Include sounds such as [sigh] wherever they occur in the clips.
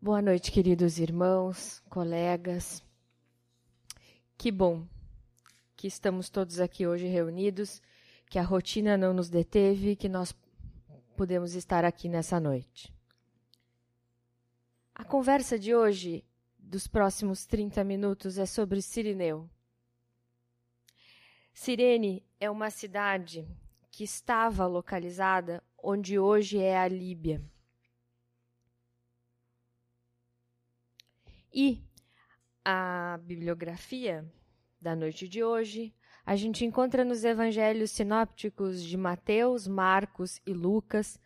Boa noite, queridos irmãos, colegas. Que bom que estamos todos aqui hoje reunidos, que a rotina não nos deteve, que nós podemos estar aqui nessa noite. A conversa de hoje, dos próximos 30 minutos, é sobre Sirineu. Cirene é uma cidade que estava localizada onde hoje é a Líbia. E a bibliografia da noite de hoje a gente encontra nos evangelhos sinópticos de Mateus, Marcos e Lucas,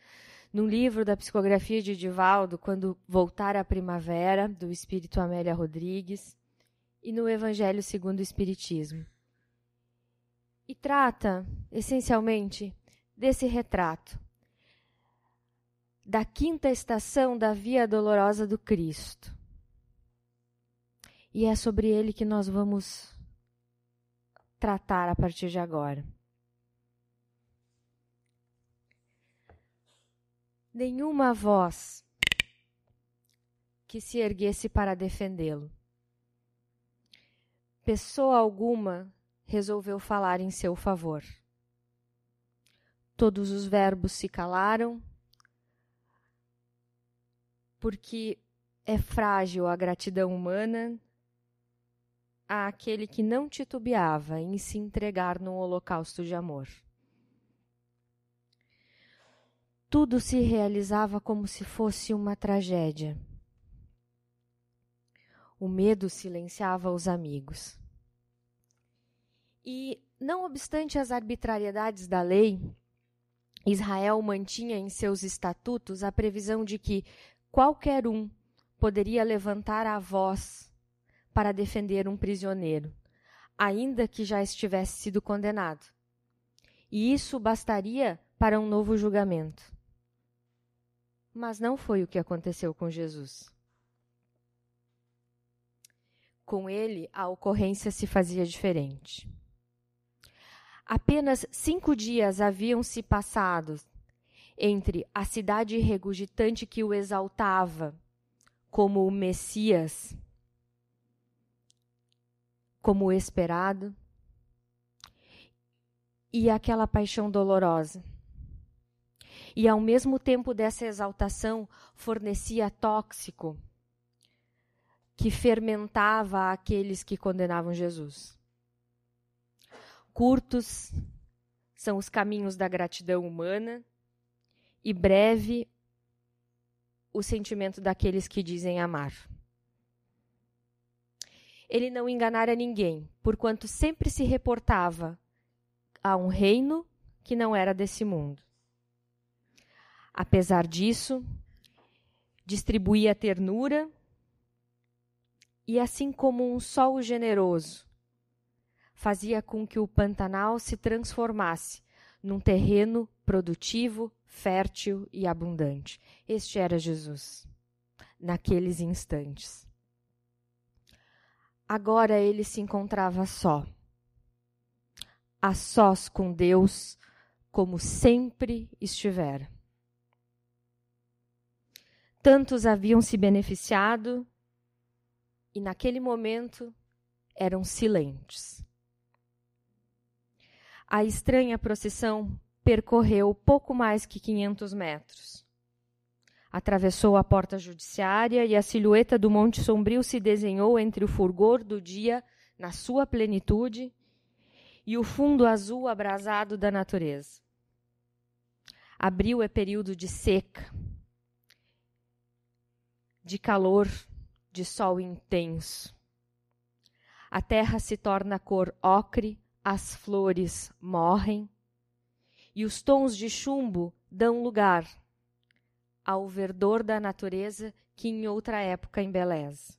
no livro da psicografia de Divaldo, Quando Voltar à Primavera, do Espírito Amélia Rodrigues, e no Evangelho segundo o Espiritismo. E trata, essencialmente, desse retrato da quinta estação da Via Dolorosa do Cristo. E é sobre ele que nós vamos tratar a partir de agora. Nenhuma voz que se erguesse para defendê-lo. Pessoa alguma resolveu falar em seu favor. Todos os verbos se calaram, porque é frágil a gratidão humana àquele que não titubeava em se entregar num holocausto de amor. Tudo se realizava como se fosse uma tragédia. O medo silenciava os amigos. E, não obstante as arbitrariedades da lei, Israel mantinha em seus estatutos a previsão de que qualquer um poderia levantar a voz para defender um prisioneiro, ainda que já estivesse sido condenado. E isso bastaria para um novo julgamento. Mas não foi o que aconteceu com Jesus. Com ele, a ocorrência se fazia diferente. Apenas cinco dias haviam se passado entre a cidade regurgitante que o exaltava como o Messias como esperado, e aquela paixão dolorosa. E ao mesmo tempo dessa exaltação, fornecia tóxico que fermentava aqueles que condenavam Jesus. Curtos são os caminhos da gratidão humana e breve o sentimento daqueles que dizem amar ele não enganara ninguém, porquanto sempre se reportava a um reino que não era desse mundo. Apesar disso, distribuía ternura e, assim como um sol generoso, fazia com que o Pantanal se transformasse num terreno produtivo, fértil e abundante. Este era Jesus, naqueles instantes. Agora ele se encontrava só. A sós com Deus, como sempre estivera. Tantos haviam se beneficiado e naquele momento eram silentes. A estranha procissão percorreu pouco mais que 500 metros. Atravessou a porta judiciária e a silhueta do Monte Sombrio se desenhou entre o fulgor do dia na sua plenitude e o fundo azul abrasado da natureza. Abril é período de seca, de calor, de sol intenso. A terra se torna cor ocre, as flores morrem e os tons de chumbo dão lugar ao verdor da natureza que em outra época embeleza.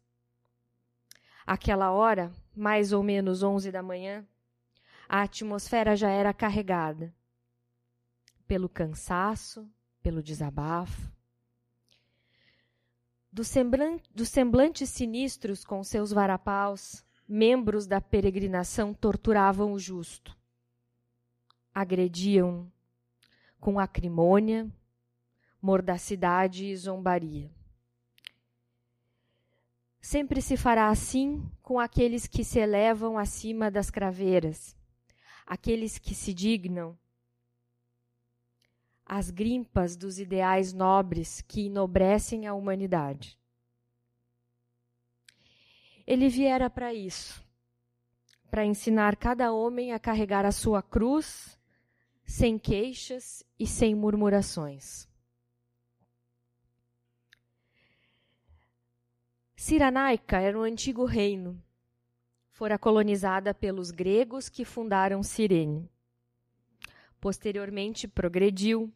Aquela hora, mais ou menos onze da manhã, a atmosfera já era carregada pelo cansaço, pelo desabafo. Dos, semblante, dos semblantes sinistros com seus varapaus, membros da peregrinação torturavam o justo. Agrediam com acrimônia, mordacidade e zombaria. Sempre se fará assim com aqueles que se elevam acima das craveiras, aqueles que se dignam as grimpas dos ideais nobres que enobrecem a humanidade. Ele viera para isso, para ensinar cada homem a carregar a sua cruz sem queixas e sem murmurações. Ciranaica era um antigo reino. Fora colonizada pelos gregos que fundaram Cirene. Posteriormente progrediu.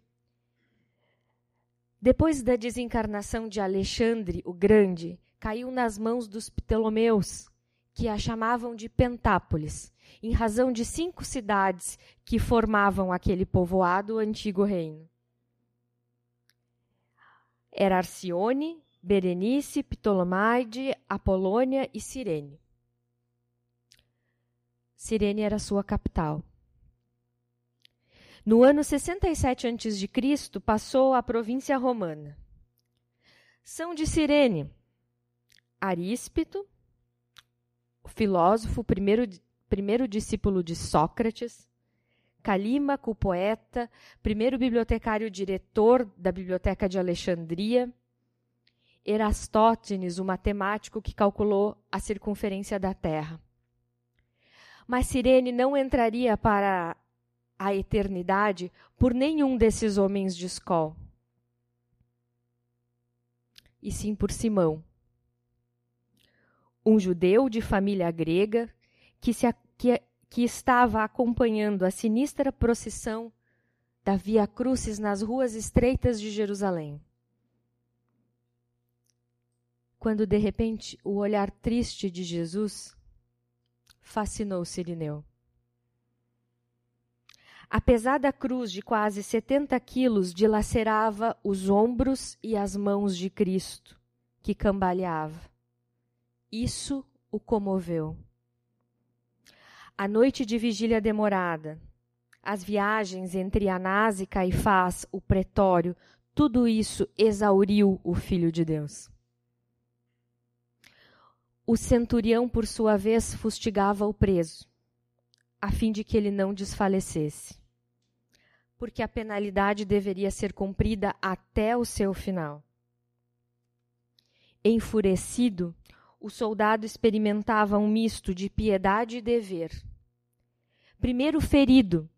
Depois da desencarnação de Alexandre o Grande, caiu nas mãos dos Ptolomeus, que a chamavam de Pentápolis, em razão de cinco cidades que formavam aquele povoado antigo reino. Era Arcione, Berenice, Ptolomaide, Apolônia e Cirene. Cirene era sua capital. No ano 67 a.C., passou à província romana. São de Cirene Aríspito, o filósofo, primeiro, primeiro discípulo de Sócrates, Calímaco, poeta, primeiro bibliotecário diretor da Biblioteca de Alexandria, Erastótenes, o matemático que calculou a circunferência da Terra. Mas Cirene não entraria para a eternidade por nenhum desses homens de escola, e sim por Simão, um judeu de família grega que, se, que, que estava acompanhando a sinistra procissão da Via Crucis nas ruas estreitas de Jerusalém quando de repente o olhar triste de Jesus fascinou Sirineu. A pesada cruz de quase 70 quilos dilacerava os ombros e as mãos de Cristo, que cambaleava. Isso o comoveu. A noite de vigília demorada, as viagens entre Anás e Caifás, o pretório, tudo isso exauriu o Filho de Deus. O centurião, por sua vez, fustigava o preso, a fim de que ele não desfalecesse, porque a penalidade deveria ser cumprida até o seu final. Enfurecido, o soldado experimentava um misto de piedade e dever. Primeiro ferido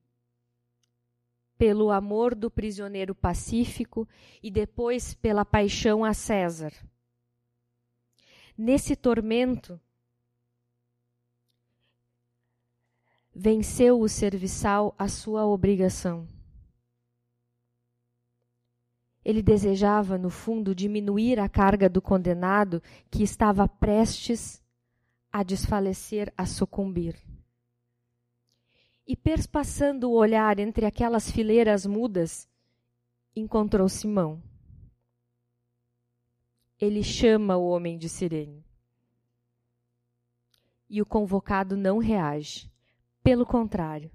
pelo amor do prisioneiro pacífico e depois pela paixão a César nesse tormento, venceu o serviçal a sua obrigação. Ele desejava, no fundo, diminuir a carga do condenado que estava prestes a desfalecer, a sucumbir. E perspassando o olhar entre aquelas fileiras mudas, encontrou Simão ele chama o homem de Sirene. E o convocado não reage. Pelo contrário,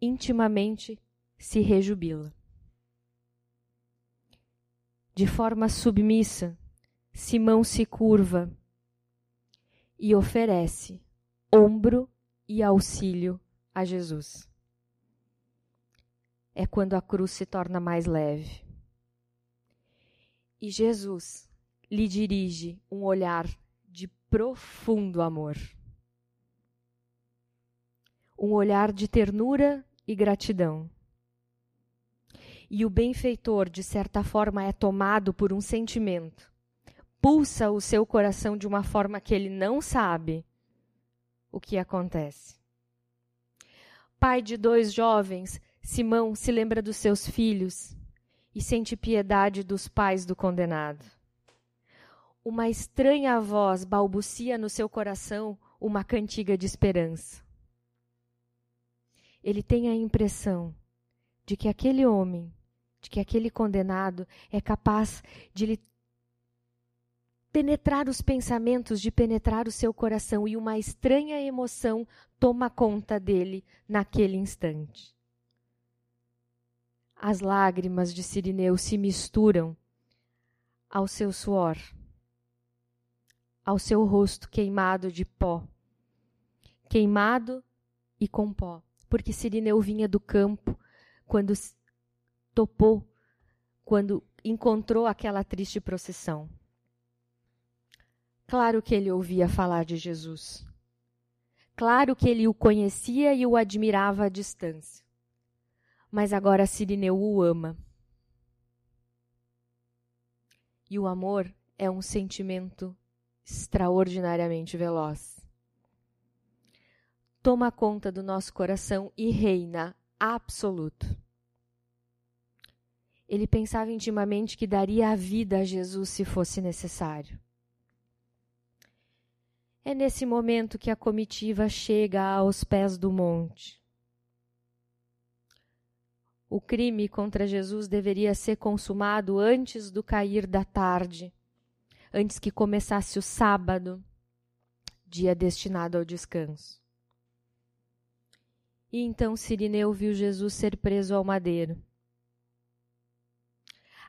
intimamente se rejubila. De forma submissa, Simão se curva e oferece ombro e auxílio a Jesus. É quando a cruz se torna mais leve. E Jesus lhe dirige um olhar de profundo amor. Um olhar de ternura e gratidão. E o benfeitor, de certa forma, é tomado por um sentimento. Pulsa o seu coração de uma forma que ele não sabe o que acontece. Pai de dois jovens, Simão se lembra dos seus filhos e sente piedade dos pais do condenado uma estranha voz balbucia no seu coração uma cantiga de esperança. Ele tem a impressão de que aquele homem, de que aquele condenado é capaz de lhe penetrar os pensamentos, de penetrar o seu coração, e uma estranha emoção toma conta dele naquele instante. As lágrimas de Sirineu se misturam ao seu suor ao seu rosto queimado de pó, queimado e com pó, porque Sirineu vinha do campo quando topou, quando encontrou aquela triste procissão. Claro que ele ouvia falar de Jesus. Claro que ele o conhecia e o admirava à distância. Mas agora Sirineu o ama. E o amor é um sentimento extraordinariamente veloz. Toma conta do nosso coração e reina absoluto. Ele pensava intimamente que daria a vida a Jesus se fosse necessário. É nesse momento que a comitiva chega aos pés do monte. O crime contra Jesus deveria ser consumado antes do cair da tarde, antes que começasse o sábado, dia destinado ao descanso. E então Sirineu viu Jesus ser preso ao madeiro.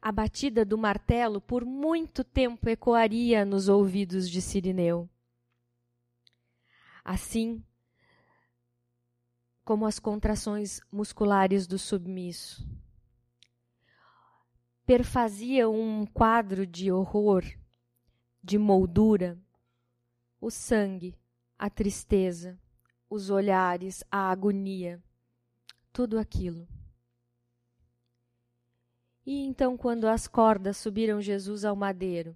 A batida do martelo por muito tempo ecoaria nos ouvidos de Sirineu assim como as contrações musculares do submisso. Perfazia um quadro de horror, de moldura, o sangue, a tristeza, os olhares, a agonia, tudo aquilo. E então, quando as cordas subiram Jesus ao madeiro,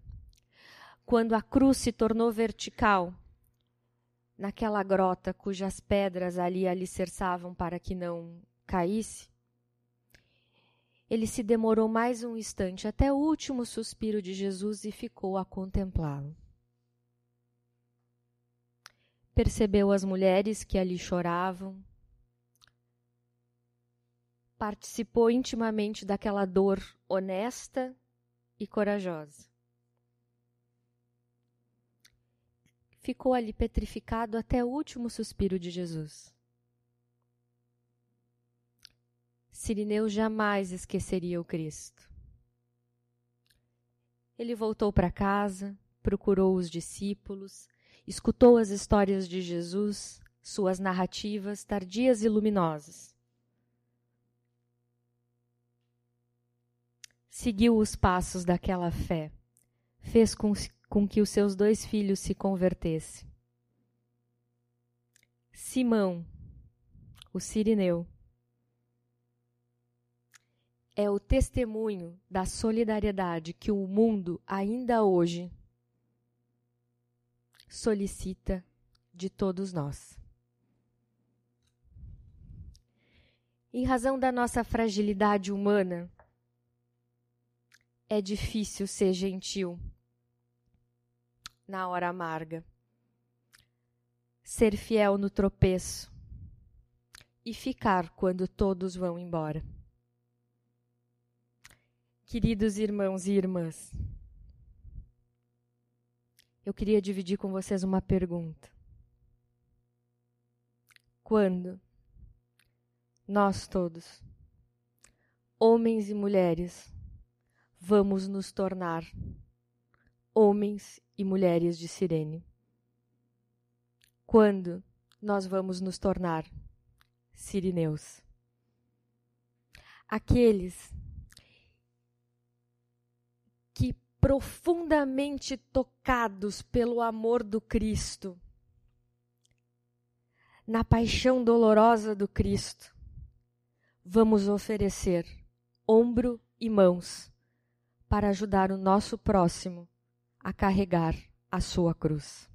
quando a cruz se tornou vertical, naquela grota cujas pedras ali alicerçavam para que não caísse, ele se demorou mais um instante até o último suspiro de Jesus e ficou a contemplá-lo. Percebeu as mulheres que ali choravam, participou intimamente daquela dor honesta e corajosa. ficou ali petrificado até o último suspiro de Jesus. Sirineu jamais esqueceria o Cristo. Ele voltou para casa, procurou os discípulos, escutou as histórias de Jesus, suas narrativas tardias e luminosas. Seguiu os passos daquela fé, fez com com que os seus dois filhos se convertessem. Simão, o Sirineu, é o testemunho da solidariedade que o mundo ainda hoje solicita de todos nós. Em razão da nossa fragilidade humana, é difícil ser gentil na hora amarga. Ser fiel no tropeço e ficar quando todos vão embora. Queridos irmãos e irmãs, eu queria dividir com vocês uma pergunta. Quando nós todos, homens e mulheres, vamos nos tornar homens e mulheres de Sirene. Quando nós vamos nos tornar sirineus? Aqueles que profundamente tocados pelo amor do Cristo, na paixão dolorosa do Cristo, vamos oferecer ombro e mãos para ajudar o nosso próximo a carregar a sua cruz.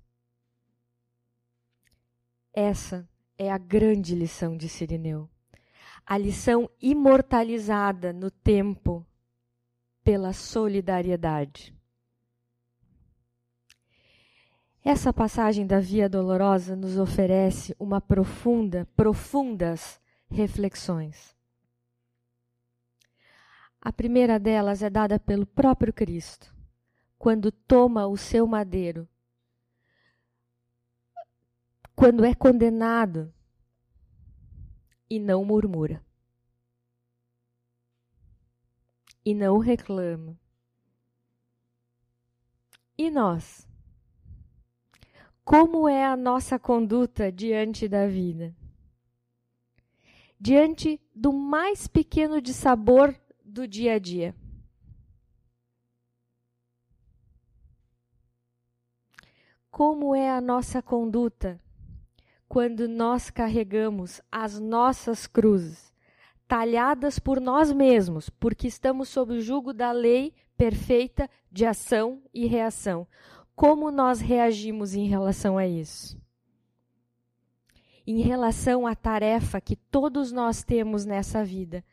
Essa é a grande lição de Sirineu. A lição imortalizada no tempo pela solidariedade. Essa passagem da Via Dolorosa nos oferece uma profunda, profundas reflexões. A primeira delas é dada pelo próprio Cristo quando toma o seu madeiro, quando é condenado e não murmura, e não reclama. E nós? Como é a nossa conduta diante da vida? Diante do mais pequeno de sabor do dia a dia. Como é a nossa conduta quando nós carregamos as nossas cruzes, talhadas por nós mesmos, porque estamos sob o jugo da lei perfeita de ação e reação? Como nós reagimos em relação a isso? Em relação à tarefa que todos nós temos nessa vida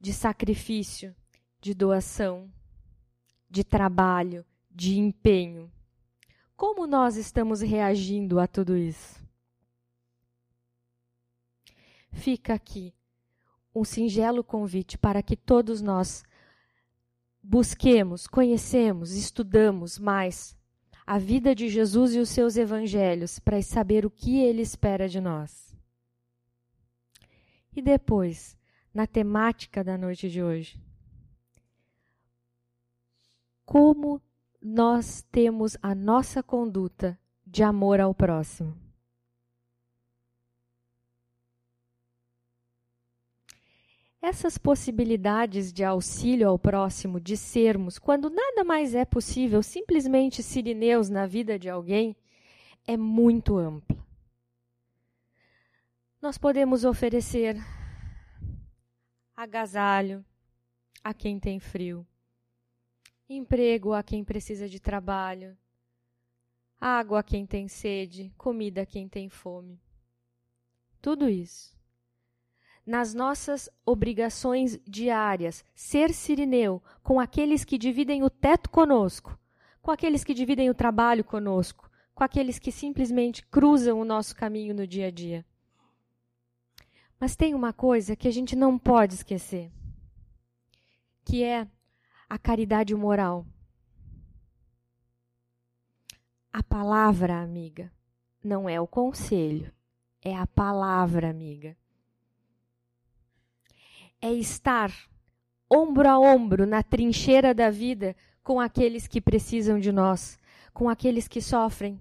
de sacrifício, de doação, de trabalho, de empenho. Como nós estamos reagindo a tudo isso? Fica aqui um singelo convite para que todos nós busquemos, conhecemos, estudamos mais a vida de Jesus e os seus evangelhos para saber o que ele espera de nós. E depois, na temática da noite de hoje, como nós temos a nossa conduta de amor ao próximo. Essas possibilidades de auxílio ao próximo, de sermos, quando nada mais é possível, simplesmente sirineus na vida de alguém, é muito ampla. Nós podemos oferecer agasalho a quem tem frio, emprego a quem precisa de trabalho, água a quem tem sede, comida a quem tem fome. Tudo isso. Nas nossas obrigações diárias, ser sirineu com aqueles que dividem o teto conosco, com aqueles que dividem o trabalho conosco, com aqueles que simplesmente cruzam o nosso caminho no dia a dia. Mas tem uma coisa que a gente não pode esquecer, que é a caridade moral. A palavra, amiga, não é o conselho, é a palavra, amiga. É estar ombro a ombro na trincheira da vida com aqueles que precisam de nós, com aqueles que sofrem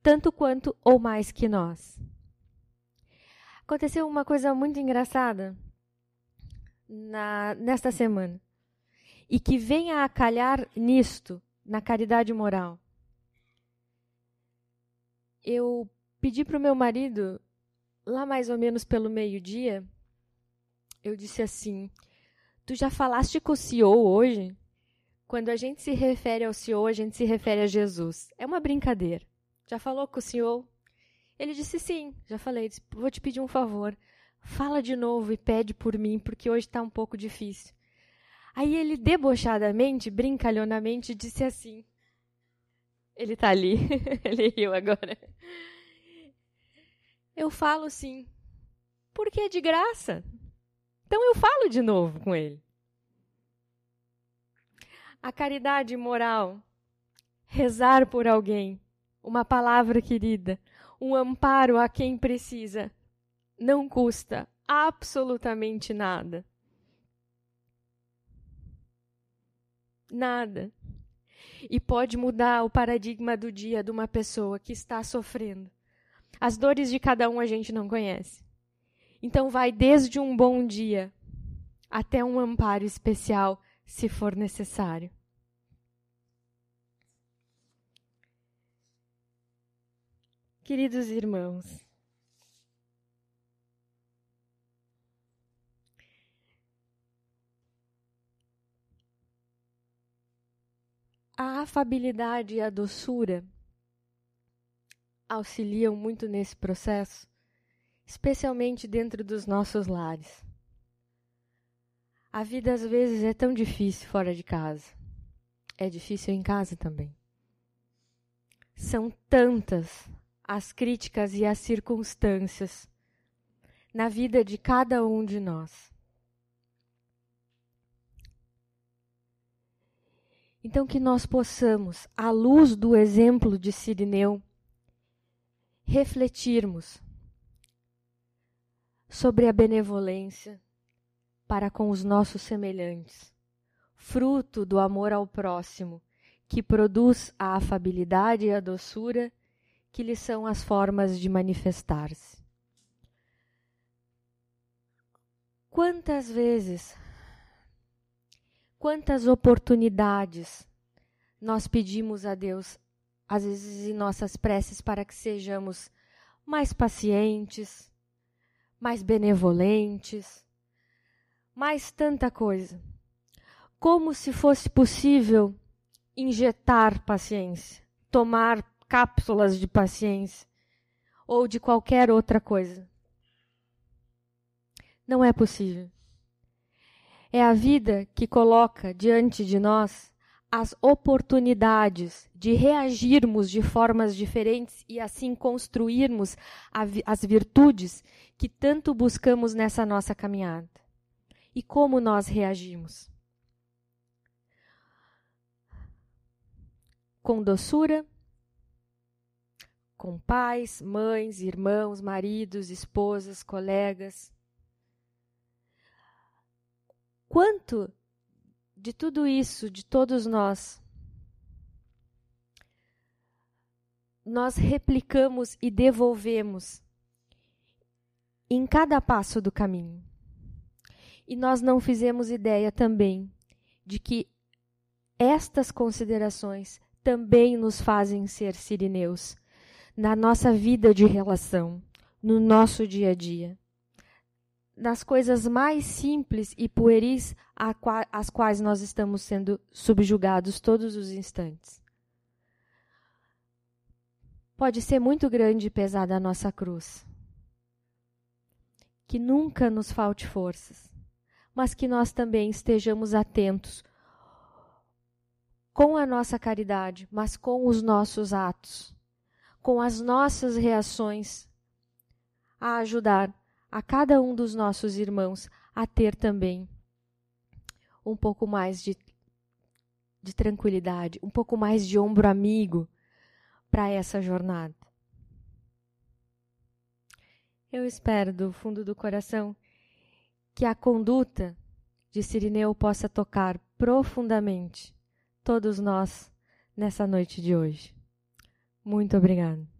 tanto quanto ou mais que nós. Aconteceu uma coisa muito engraçada na, nesta semana e que venha a calhar nisto, na caridade moral. Eu pedi para o meu marido, lá mais ou menos pelo meio-dia, eu disse assim: Tu já falaste com o CEO hoje? Quando a gente se refere ao CEO, a gente se refere a Jesus. É uma brincadeira. Já falou com o CEO? Ele disse sim, já falei. Disse, Vou te pedir um favor. Fala de novo e pede por mim, porque hoje está um pouco difícil. Aí ele debochadamente, brincalhonamente, disse assim. Ele está ali. [laughs] ele riu agora. Eu falo sim. Porque é de graça. Então eu falo de novo com ele. A caridade moral, rezar por alguém, uma palavra querida, um amparo a quem precisa, não custa absolutamente nada. Nada. E pode mudar o paradigma do dia de uma pessoa que está sofrendo. As dores de cada um a gente não conhece. Então, vai desde um bom dia até um amparo especial, se for necessário. Queridos irmãos, a afabilidade e a doçura auxiliam muito nesse processo, especialmente dentro dos nossos lares. A vida às vezes é tão difícil fora de casa. É difícil em casa também. São tantas as críticas e as circunstâncias na vida de cada um de nós. Então, que nós possamos, à luz do exemplo de Sirineu, refletirmos sobre a benevolência para com os nossos semelhantes, fruto do amor ao próximo, que produz a afabilidade e a doçura, que lhe são as formas de manifestar-se. Quantas vezes, quantas oportunidades nós pedimos a Deus, às vezes em nossas preces, para que sejamos mais pacientes, mais benevolentes, mais tanta coisa. Como se fosse possível injetar paciência, tomar cápsulas de paciência ou de qualquer outra coisa. Não é possível. É a vida que coloca diante de nós as oportunidades de reagirmos de formas diferentes e assim construirmos as virtudes que tanto buscamos nessa nossa caminhada. E como nós reagimos? Com doçura, com pais, mães, irmãos, maridos, esposas, colegas. Quanto de tudo isso, de todos nós, nós replicamos e devolvemos em cada passo do caminho. E nós não fizemos ideia também de que estas considerações também nos fazem ser sirineus na nossa vida de relação, no nosso dia a dia. Nas coisas mais simples e pueris às quais nós estamos sendo subjugados todos os instantes. Pode ser muito grande e pesada a nossa cruz. Que nunca nos falte forças, mas que nós também estejamos atentos com a nossa caridade, mas com os nossos atos com as nossas reações, a ajudar a cada um dos nossos irmãos a ter também um pouco mais de, de tranquilidade, um pouco mais de ombro amigo para essa jornada. Eu espero do fundo do coração que a conduta de Sirineu possa tocar profundamente todos nós nessa noite de hoje. Muito obrigada.